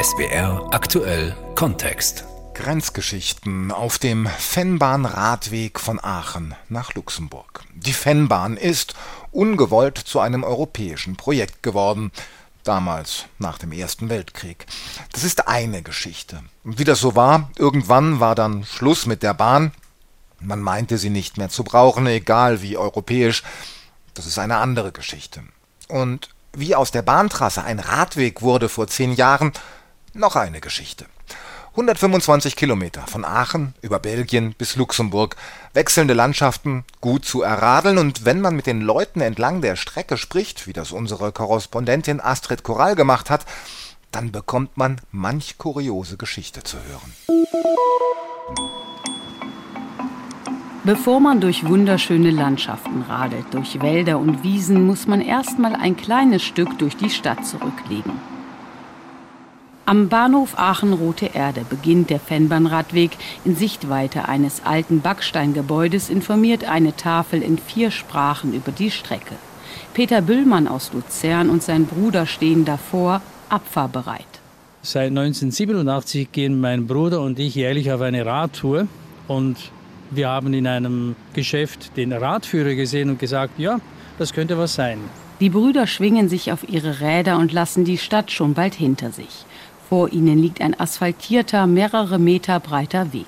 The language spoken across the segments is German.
SBR aktuell Kontext. Grenzgeschichten auf dem Fennbahn-Radweg von Aachen nach Luxemburg. Die Fennbahn ist ungewollt zu einem europäischen Projekt geworden. Damals, nach dem Ersten Weltkrieg. Das ist eine Geschichte. Und wie das so war, irgendwann war dann Schluss mit der Bahn. Man meinte sie nicht mehr zu brauchen, egal wie europäisch. Das ist eine andere Geschichte. Und wie aus der Bahntrasse ein Radweg wurde vor zehn Jahren, noch eine Geschichte. 125 Kilometer von Aachen über Belgien bis Luxemburg, wechselnde Landschaften, gut zu erradeln und wenn man mit den Leuten entlang der Strecke spricht, wie das unsere Korrespondentin Astrid Korall gemacht hat, dann bekommt man manch kuriose Geschichte zu hören. Bevor man durch wunderschöne Landschaften radelt, durch Wälder und Wiesen, muss man erstmal ein kleines Stück durch die Stadt zurücklegen. Am Bahnhof Aachen-Rote Erde beginnt der Fennbahnradweg. In Sichtweite eines alten Backsteingebäudes informiert eine Tafel in vier Sprachen über die Strecke. Peter Büllmann aus Luzern und sein Bruder stehen davor, abfahrbereit. Seit 1987 gehen mein Bruder und ich jährlich auf eine Radtour und wir haben in einem Geschäft den Radführer gesehen und gesagt, ja, das könnte was sein. Die Brüder schwingen sich auf ihre Räder und lassen die Stadt schon bald hinter sich. Vor ihnen liegt ein asphaltierter, mehrere Meter breiter Weg.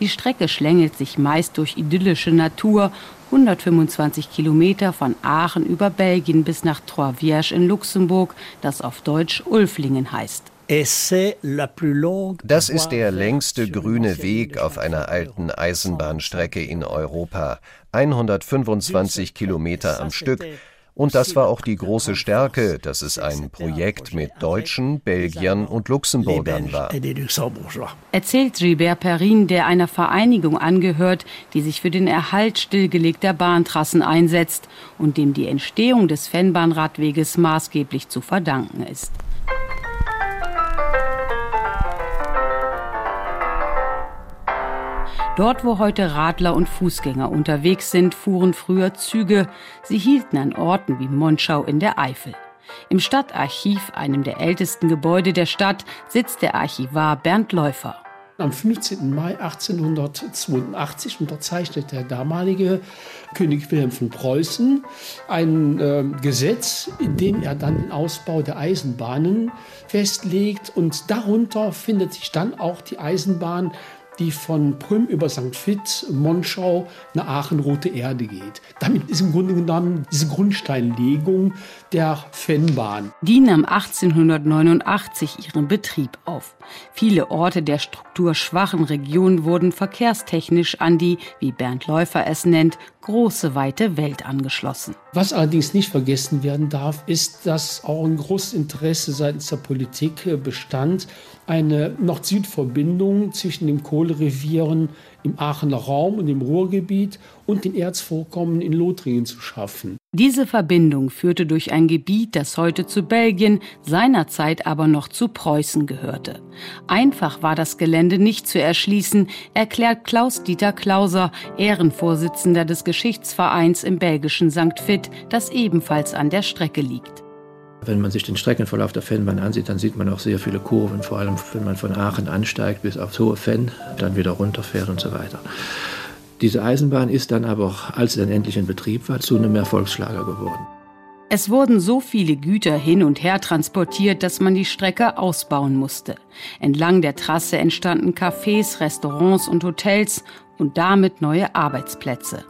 Die Strecke schlängelt sich meist durch idyllische Natur, 125 Kilometer von Aachen über Belgien bis nach Trois-Vierges in Luxemburg, das auf Deutsch Ulflingen heißt. Das ist der längste grüne Weg auf einer alten Eisenbahnstrecke in Europa. 125 Kilometer am Stück. Und das war auch die große Stärke, dass es ein Projekt mit Deutschen, Belgiern und Luxemburgern war. Erzählt Gilbert Perrin, der einer Vereinigung angehört, die sich für den Erhalt stillgelegter Bahntrassen einsetzt und dem die Entstehung des Fennbahnradweges maßgeblich zu verdanken ist. Dort, wo heute Radler und Fußgänger unterwegs sind, fuhren früher Züge. Sie hielten an Orten wie Monschau in der Eifel. Im Stadtarchiv, einem der ältesten Gebäude der Stadt, sitzt der Archivar Bernd Läufer. Am 15. Mai 1882 unterzeichnet der damalige König Wilhelm von Preußen ein äh, Gesetz, in dem er dann den Ausbau der Eisenbahnen festlegt. Und darunter findet sich dann auch die Eisenbahn die von Prüm über St. Vith, Monschau nach Aachen, Rote Erde geht. Damit ist im Grunde genommen diese Grundsteinlegung der Fennbahn. Die nahm 1889 ihren Betrieb auf. Viele Orte der strukturschwachen Region wurden verkehrstechnisch an die, wie Bernd Läufer es nennt, große weite Welt angeschlossen. Was allerdings nicht vergessen werden darf, ist, dass auch ein großes Interesse seitens der Politik bestand, eine Nord-Süd-Verbindung zwischen den Kohlerevieren im Aachener Raum und im Ruhrgebiet und den Erzvorkommen in Lothringen zu schaffen. Diese Verbindung führte durch ein Gebiet, das heute zu Belgien, seinerzeit aber noch zu Preußen gehörte. Einfach war das Gelände nicht zu erschließen, erklärt Klaus-Dieter Klauser, Ehrenvorsitzender des Geschichtsvereins im belgischen St. Vith, das ebenfalls an der Strecke liegt. Wenn man sich den Streckenverlauf der Fennbahn ansieht, dann sieht man auch sehr viele Kurven, vor allem wenn man von Aachen ansteigt bis aufs hohe Fenn, dann wieder runterfährt und so weiter. Diese Eisenbahn ist dann aber, als sie dann endlich in Betrieb war, zu einem Erfolgsschlager geworden. Es wurden so viele Güter hin und her transportiert, dass man die Strecke ausbauen musste. Entlang der Trasse entstanden Cafés, Restaurants und Hotels und damit neue Arbeitsplätze.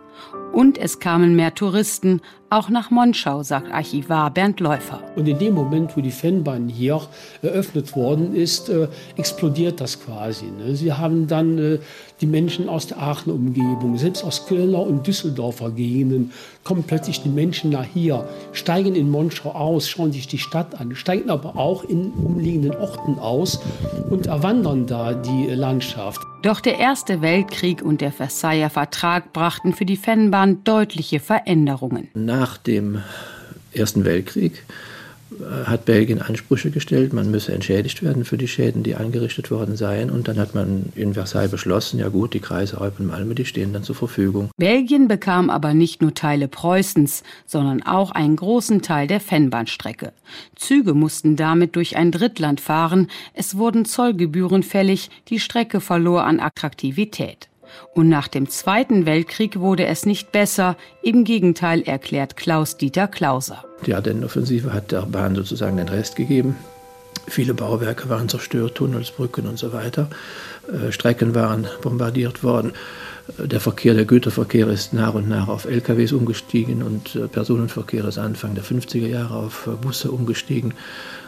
Und es kamen mehr Touristen, auch nach Monschau, sagt Archivar Bernd Läufer. Und in dem Moment, wo die Fennbahn hier eröffnet worden ist, äh, explodiert das quasi. Ne? Sie haben dann äh, die Menschen aus der Aachener Umgebung, selbst aus Kölner und Düsseldorfer Gegenden, kommen plötzlich die Menschen nach hier, steigen in Monschau aus, schauen sich die Stadt an, steigen aber auch in umliegenden Orten aus und erwandern da die Landschaft. Doch der Erste Weltkrieg und der Versailler Vertrag brachten für die Fennbahn deutliche Veränderungen. Nach dem Ersten Weltkrieg hat Belgien Ansprüche gestellt, man müsse entschädigt werden für die Schäden, die angerichtet worden seien. Und dann hat man in Versailles beschlossen, ja gut, die Kreise Eupen und Malmö, die stehen dann zur Verfügung. Belgien bekam aber nicht nur Teile Preußens, sondern auch einen großen Teil der Fennbahnstrecke. Züge mussten damit durch ein Drittland fahren, es wurden Zollgebühren fällig, die Strecke verlor an Attraktivität. Und nach dem Zweiten Weltkrieg wurde es nicht besser, im Gegenteil erklärt Klaus-Dieter Klauser. Die Ardennenoffensive hat der Bahn sozusagen den Rest gegeben. Viele Bauwerke waren zerstört, Tunnels, Brücken und so weiter. Äh, Strecken waren bombardiert worden. Äh, der Verkehr, der Güterverkehr ist nach und nach auf LKWs umgestiegen und äh, Personenverkehr ist Anfang der 50er Jahre auf Busse umgestiegen,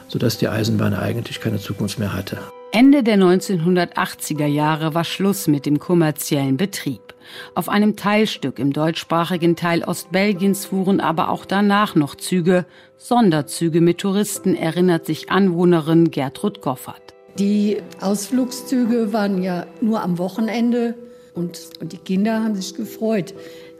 sodass die Eisenbahn eigentlich keine Zukunft mehr hatte. Ende der 1980er Jahre war Schluss mit dem kommerziellen Betrieb. Auf einem Teilstück im deutschsprachigen Teil Ostbelgiens fuhren aber auch danach noch Züge, Sonderzüge mit Touristen, erinnert sich Anwohnerin Gertrud Goffert. Die Ausflugszüge waren ja nur am Wochenende und, und die Kinder haben sich gefreut.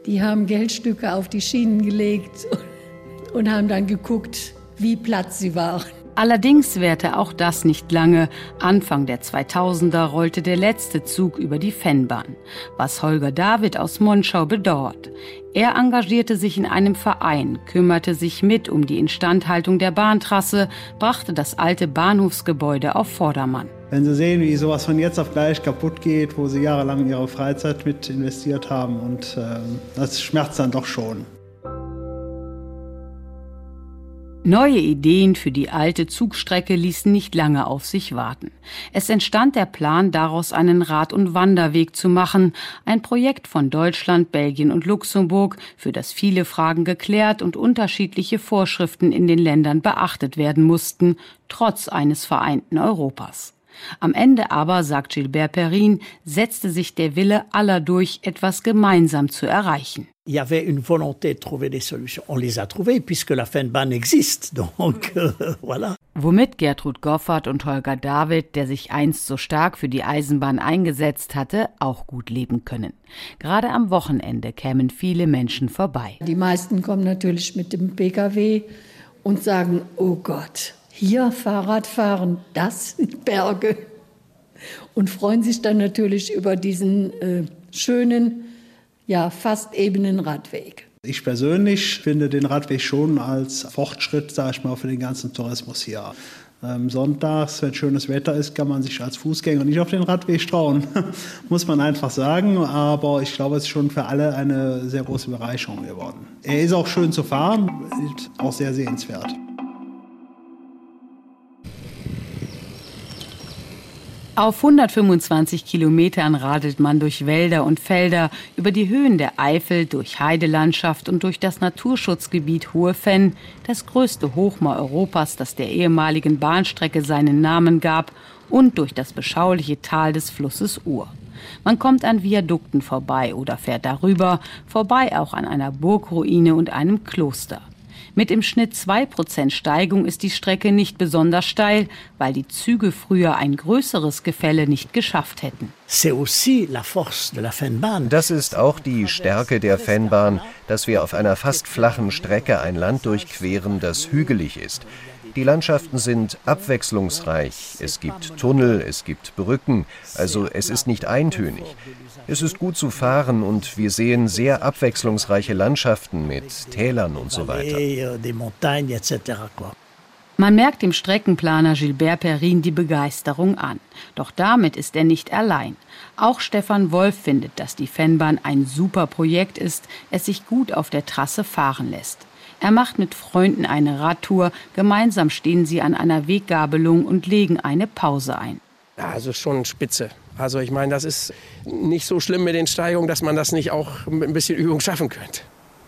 Die haben Geldstücke auf die Schienen gelegt und haben dann geguckt, wie platt sie waren. Allerdings währte auch das nicht lange. Anfang der 2000er rollte der letzte Zug über die Fennbahn, was Holger David aus Monschau bedauert. Er engagierte sich in einem Verein, kümmerte sich mit um die Instandhaltung der Bahntrasse, brachte das alte Bahnhofsgebäude auf Vordermann. Wenn Sie sehen, wie sowas von jetzt auf gleich kaputt geht, wo Sie jahrelang ihre Freizeit mit investiert haben, und äh, das schmerzt dann doch schon. Neue Ideen für die alte Zugstrecke ließen nicht lange auf sich warten. Es entstand der Plan, daraus einen Rad- und Wanderweg zu machen, ein Projekt von Deutschland, Belgien und Luxemburg, für das viele Fragen geklärt und unterschiedliche Vorschriften in den Ländern beachtet werden mussten, trotz eines vereinten Europas. Am Ende aber, sagt Gilbert Perrin, setzte sich der Wille aller durch, etwas gemeinsam zu erreichen. Il y avait une volonté de trouver des solutions. On les a trouvées puisque la existe. Donc euh, voilà. Womit Gertrud Goffert und Holger David, der sich einst so stark für die Eisenbahn eingesetzt hatte, auch gut leben können. Gerade am Wochenende kämen viele Menschen vorbei. Die meisten kommen natürlich mit dem Pkw und sagen, oh Gott, hier Fahrrad fahren, das sind Berge. Und freuen sich dann natürlich über diesen äh, schönen, ja, fast ebenen Radweg. Ich persönlich finde den Radweg schon als Fortschritt, sage ich mal, für den ganzen Tourismus hier. Ähm, sonntags, wenn schönes Wetter ist, kann man sich als Fußgänger nicht auf den Radweg trauen, muss man einfach sagen. Aber ich glaube, es ist schon für alle eine sehr große Bereicherung geworden. Er ist auch schön zu fahren, auch sehr sehenswert. Auf 125 Kilometern radelt man durch Wälder und Felder, über die Höhen der Eifel, durch Heidelandschaft und durch das Naturschutzgebiet Hohe Fenn, das größte Hochmoor Europas, das der ehemaligen Bahnstrecke seinen Namen gab, und durch das beschauliche Tal des Flusses Ur. Man kommt an Viadukten vorbei oder fährt darüber, vorbei auch an einer Burgruine und einem Kloster. Mit im Schnitt 2% Steigung ist die Strecke nicht besonders steil, weil die Züge früher ein größeres Gefälle nicht geschafft hätten. Das ist auch die Stärke der Fennbahn, dass wir auf einer fast flachen Strecke ein Land durchqueren, das hügelig ist. Die Landschaften sind abwechslungsreich. Es gibt Tunnel, es gibt Brücken, also es ist nicht eintönig. Es ist gut zu fahren und wir sehen sehr abwechslungsreiche Landschaften mit Tälern und so weiter. Man merkt dem Streckenplaner Gilbert Perrin die Begeisterung an. Doch damit ist er nicht allein. Auch Stefan Wolf findet, dass die Fennbahn ein super Projekt ist, es sich gut auf der Trasse fahren lässt. Er macht mit Freunden eine Radtour. Gemeinsam stehen sie an einer Weggabelung und legen eine Pause ein. Also schon spitze. Also ich meine, das ist nicht so schlimm mit den Steigungen, dass man das nicht auch mit ein bisschen Übung schaffen könnte.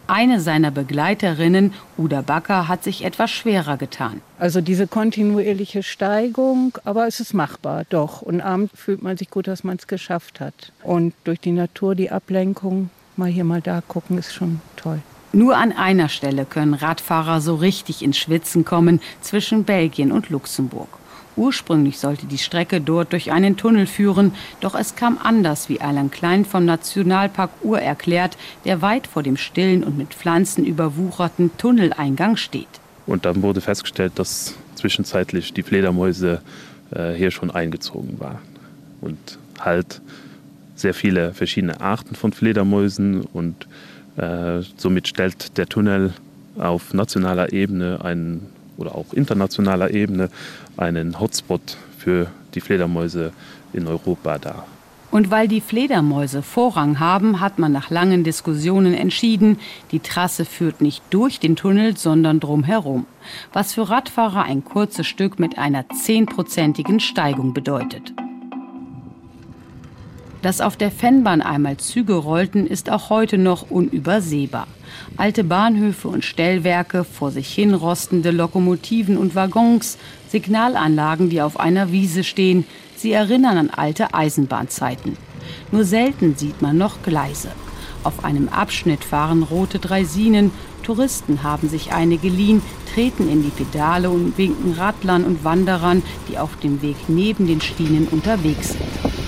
Eine seiner Begleiterinnen, Uda Backer, hat sich etwas schwerer getan. Also diese kontinuierliche Steigung, aber es ist machbar, doch. Und abends fühlt man sich gut, dass man es geschafft hat. Und durch die Natur, die Ablenkung, mal hier, mal da gucken, ist schon toll. Nur an einer Stelle können Radfahrer so richtig ins Schwitzen kommen, zwischen Belgien und Luxemburg. Ursprünglich sollte die Strecke dort durch einen Tunnel führen, doch es kam anders, wie Alan Klein vom Nationalpark Ur erklärt, der weit vor dem stillen und mit Pflanzen überwucherten Tunneleingang steht. Und dann wurde festgestellt, dass zwischenzeitlich die Fledermäuse äh, hier schon eingezogen waren. Und halt sehr viele verschiedene Arten von Fledermäusen und somit stellt der Tunnel auf nationaler Ebene einen, oder auch internationaler Ebene einen Hotspot für die Fledermäuse in Europa dar. Und weil die Fledermäuse Vorrang haben, hat man nach langen Diskussionen entschieden, die Trasse führt nicht durch den Tunnel, sondern drumherum, was für Radfahrer ein kurzes Stück mit einer zehnprozentigen Steigung bedeutet. Dass auf der Fennbahn einmal Züge rollten, ist auch heute noch unübersehbar. Alte Bahnhöfe und Stellwerke, vor sich hin rostende Lokomotiven und Waggons, Signalanlagen, die auf einer Wiese stehen, sie erinnern an alte Eisenbahnzeiten. Nur selten sieht man noch Gleise. Auf einem Abschnitt fahren rote Dreisinen, Touristen haben sich eine geliehen, treten in die Pedale und winken Radlern und Wanderern, die auf dem Weg neben den Schienen unterwegs sind.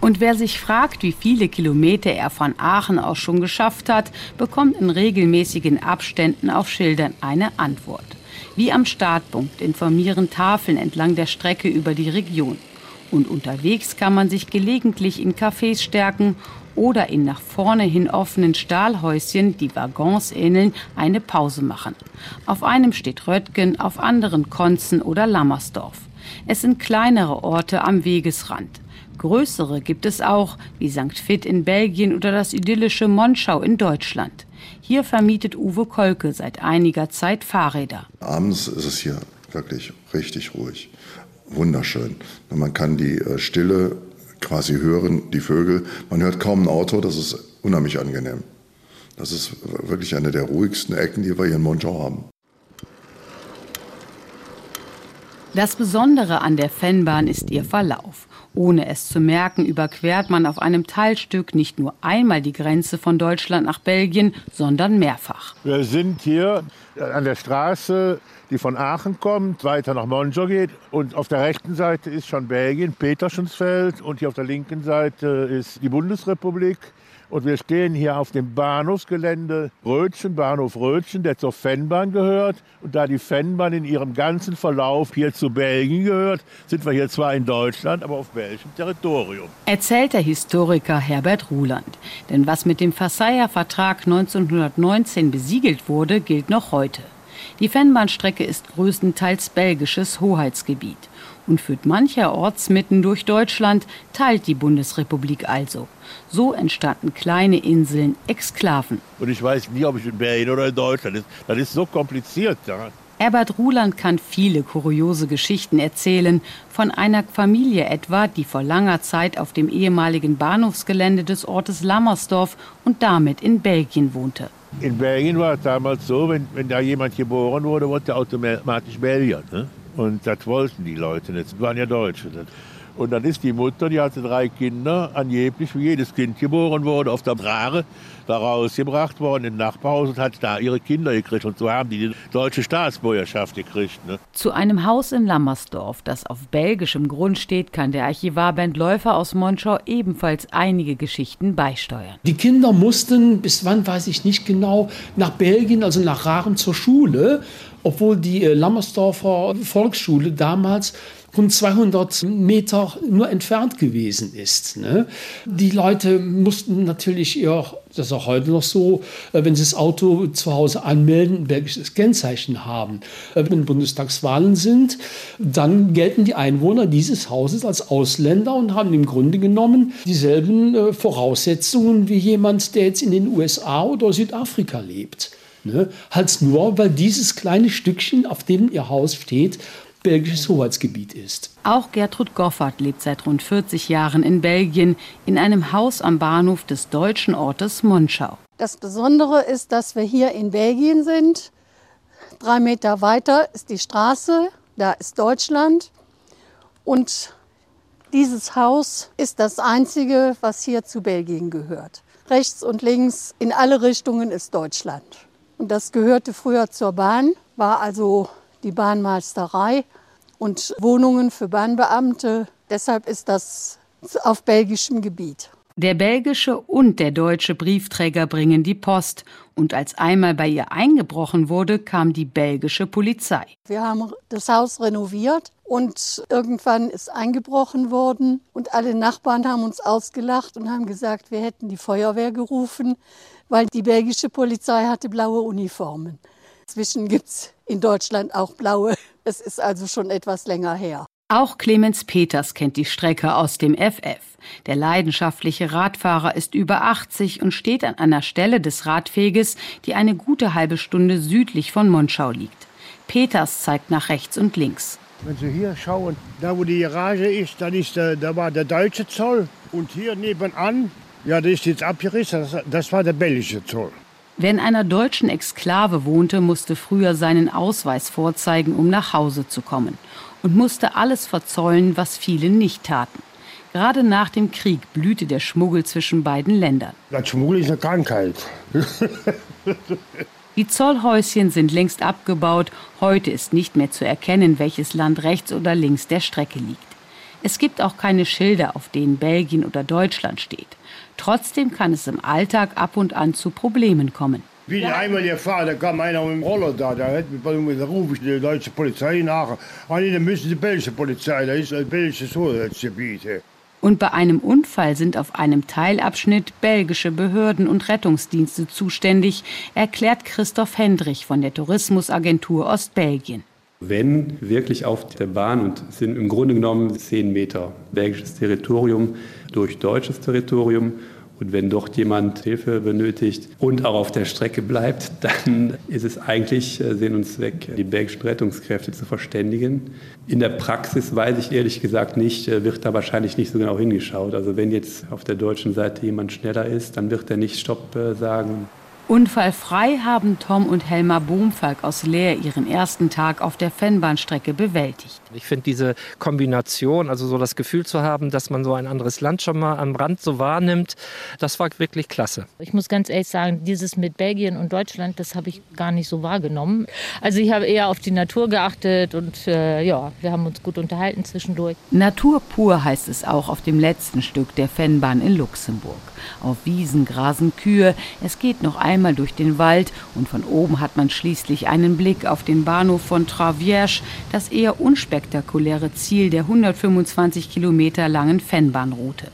Und wer sich fragt, wie viele Kilometer er von Aachen aus schon geschafft hat, bekommt in regelmäßigen Abständen auf Schildern eine Antwort. Wie am Startpunkt informieren Tafeln entlang der Strecke über die Region. Und unterwegs kann man sich gelegentlich in Cafés stärken oder in nach vorne hin offenen Stahlhäuschen, die Waggons ähneln, eine Pause machen. Auf einem steht Röttgen, auf anderen Konzen oder Lammersdorf. Es sind kleinere Orte am Wegesrand. Größere gibt es auch, wie St. Vith in Belgien oder das idyllische Monschau in Deutschland. Hier vermietet Uwe Kolke seit einiger Zeit Fahrräder. Abends ist es hier wirklich richtig ruhig. Wunderschön. Man kann die äh, Stille quasi hören, die Vögel. Man hört kaum ein Auto, das ist unheimlich angenehm. Das ist wirklich eine der ruhigsten Ecken, die wir hier in Monschau haben. Das Besondere an der Fennbahn ist ihr Verlauf. Ohne es zu merken, überquert man auf einem Teilstück nicht nur einmal die Grenze von Deutschland nach Belgien, sondern mehrfach. Wir sind hier an der Straße, die von Aachen kommt, weiter nach Monjo geht. Und auf der rechten Seite ist schon Belgien, Peterschensfeld. Und hier auf der linken Seite ist die Bundesrepublik. Und wir stehen hier auf dem Bahnhofsgelände Rötchen, Bahnhof Rötchen, der zur Fennbahn gehört. Und da die Fennbahn in ihrem ganzen Verlauf hier zu Belgien gehört, sind wir hier zwar in Deutschland, aber auf belgischem Territorium. Erzählt der Historiker Herbert Ruland. Denn was mit dem Versailler Vertrag 1919 besiegelt wurde, gilt noch heute. Die Fennbahnstrecke ist größtenteils belgisches Hoheitsgebiet und führt mancherorts mitten durch Deutschland, teilt die Bundesrepublik also. So entstanden kleine Inseln, Exklaven. Und ich weiß nie, ob ich in Belgien oder in Deutschland ist. Das ist so kompliziert. Ja. Herbert Ruland kann viele kuriose Geschichten erzählen, von einer Familie etwa, die vor langer Zeit auf dem ehemaligen Bahnhofsgelände des Ortes Lammersdorf und damit in Belgien wohnte. In Belgien war es damals so, wenn, wenn da jemand geboren wurde, wurde er automatisch Belgier. Ne? Und das wollten die Leute nicht. Das waren ja Deutsche. Und dann ist die Mutter, die hatte drei Kinder, angeblich, wie jedes Kind geboren wurde, auf der Brare da rausgebracht worden in Nachbarhaus und hat da ihre Kinder gekriegt. Und so haben die die deutsche Staatsbürgerschaft gekriegt. Ne? Zu einem Haus in Lammersdorf, das auf belgischem Grund steht, kann der Archivar Bernd Läufer aus Monschau ebenfalls einige Geschichten beisteuern. Die Kinder mussten, bis wann weiß ich nicht genau, nach Belgien, also nach Raren zur Schule, obwohl die äh, Lammersdorfer Volksschule damals rund 200 Meter nur entfernt gewesen ist. Ne? Die Leute mussten natürlich ihr, das ist auch heute noch so, äh, wenn sie das Auto zu Hause anmelden, ein belgisches Kennzeichen haben. Äh, wenn Bundestagswahlen sind, dann gelten die Einwohner dieses Hauses als Ausländer und haben im Grunde genommen dieselben äh, Voraussetzungen wie jemand, der jetzt in den USA oder Südafrika lebt. Ne? Halt nur, weil dieses kleine Stückchen, auf dem ihr Haus steht, belgisches Hoheitsgebiet ist. Auch Gertrud Goffert lebt seit rund 40 Jahren in Belgien in einem Haus am Bahnhof des deutschen Ortes Monschau. Das Besondere ist, dass wir hier in Belgien sind. Drei Meter weiter ist die Straße, da ist Deutschland. Und dieses Haus ist das einzige, was hier zu Belgien gehört. Rechts und links in alle Richtungen ist Deutschland. Und das gehörte früher zur Bahn, war also die Bahnmeisterei und Wohnungen für Bahnbeamte. Deshalb ist das auf belgischem Gebiet. Der belgische und der deutsche Briefträger bringen die Post. Und als einmal bei ihr eingebrochen wurde, kam die belgische Polizei. Wir haben das Haus renoviert und irgendwann ist eingebrochen worden. Und alle Nachbarn haben uns ausgelacht und haben gesagt, wir hätten die Feuerwehr gerufen, weil die belgische Polizei hatte blaue Uniformen. Inzwischen gibt es in Deutschland auch blaue. Es ist also schon etwas länger her. Auch Clemens Peters kennt die Strecke aus dem FF. Der leidenschaftliche Radfahrer ist über 80 und steht an einer Stelle des Radweges, die eine gute halbe Stunde südlich von Monschau liegt. Peters zeigt nach rechts und links. Wenn Sie hier schauen, da wo die Garage ist, dann ist der, da war der deutsche Zoll. Und hier nebenan, ja, das ist jetzt abgerissen, das, das war der belgische Zoll. Wer in einer deutschen Exklave wohnte, musste früher seinen Ausweis vorzeigen, um nach Hause zu kommen und musste alles verzollen, was viele nicht taten. Gerade nach dem Krieg blühte der Schmuggel zwischen beiden Ländern. Das Schmuggel ist eine Krankheit. Die Zollhäuschen sind längst abgebaut. Heute ist nicht mehr zu erkennen, welches Land rechts oder links der Strecke liegt. Es gibt auch keine Schilder, auf denen Belgien oder Deutschland steht. Trotzdem kann es im Alltag ab und an zu Problemen kommen. Wie ja. einmal gefahren, da kam einer mit dem Roller da, da, hat, da rufe ich die deutsche Polizei nach. Ah, nee, dann müssen die belgische Polizei, da ist ein belgisches Hoheitsgebiet. Und bei einem Unfall sind auf einem Teilabschnitt belgische Behörden und Rettungsdienste zuständig, erklärt Christoph Hendrich von der Tourismusagentur Ostbelgien. Wenn wirklich auf der Bahn und sind im Grunde genommen zehn Meter belgisches Territorium durch deutsches Territorium und wenn dort jemand Hilfe benötigt und auch auf der Strecke bleibt, dann ist es eigentlich äh, Sinn und Zweck, die belgischen Rettungskräfte zu verständigen. In der Praxis weiß ich ehrlich gesagt nicht, äh, wird da wahrscheinlich nicht so genau hingeschaut. Also wenn jetzt auf der deutschen Seite jemand schneller ist, dann wird er nicht Stopp äh, sagen. Unfallfrei haben Tom und Helmar Bohmfalk aus Leer ihren ersten Tag auf der Fennbahnstrecke bewältigt. Ich finde diese Kombination, also so das Gefühl zu haben, dass man so ein anderes Land schon mal am Rand so wahrnimmt, das war wirklich klasse. Ich muss ganz ehrlich sagen, dieses mit Belgien und Deutschland, das habe ich gar nicht so wahrgenommen. Also ich habe eher auf die Natur geachtet und äh, ja, wir haben uns gut unterhalten zwischendurch. Natur pur heißt es auch auf dem letzten Stück der Fennbahn in Luxemburg. Auf Wiesen grasen Kühe, es geht noch einmal einmal durch den Wald und von oben hat man schließlich einen Blick auf den Bahnhof von Travierge, das eher unspektakuläre Ziel der 125 Kilometer langen Fennbahnroute.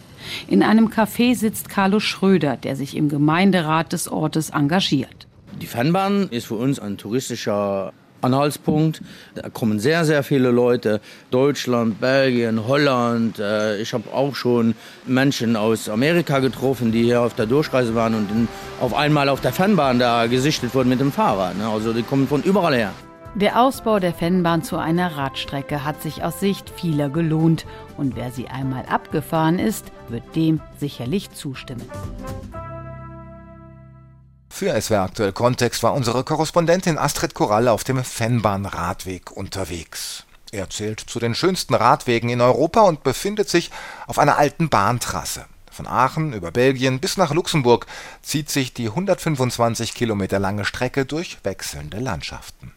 In einem Café sitzt Carlo Schröder, der sich im Gemeinderat des Ortes engagiert. Die Fennbahn ist für uns ein touristischer Anhaltspunkt. Da kommen sehr, sehr viele Leute. Deutschland, Belgien, Holland. Äh, ich habe auch schon Menschen aus Amerika getroffen, die hier auf der Durchreise waren und auf einmal auf der Fernbahn da gesichtet wurden mit dem Fahrrad. Ne? Also die kommen von überall her. Der Ausbau der Fennbahn zu einer Radstrecke hat sich aus Sicht vieler gelohnt. Und wer sie einmal abgefahren ist, wird dem sicherlich zustimmen. Für SWR Aktuell Kontext war unsere Korrespondentin Astrid Koralle auf dem Fennbahn-Radweg unterwegs. Er zählt zu den schönsten Radwegen in Europa und befindet sich auf einer alten Bahntrasse. Von Aachen über Belgien bis nach Luxemburg zieht sich die 125 Kilometer lange Strecke durch wechselnde Landschaften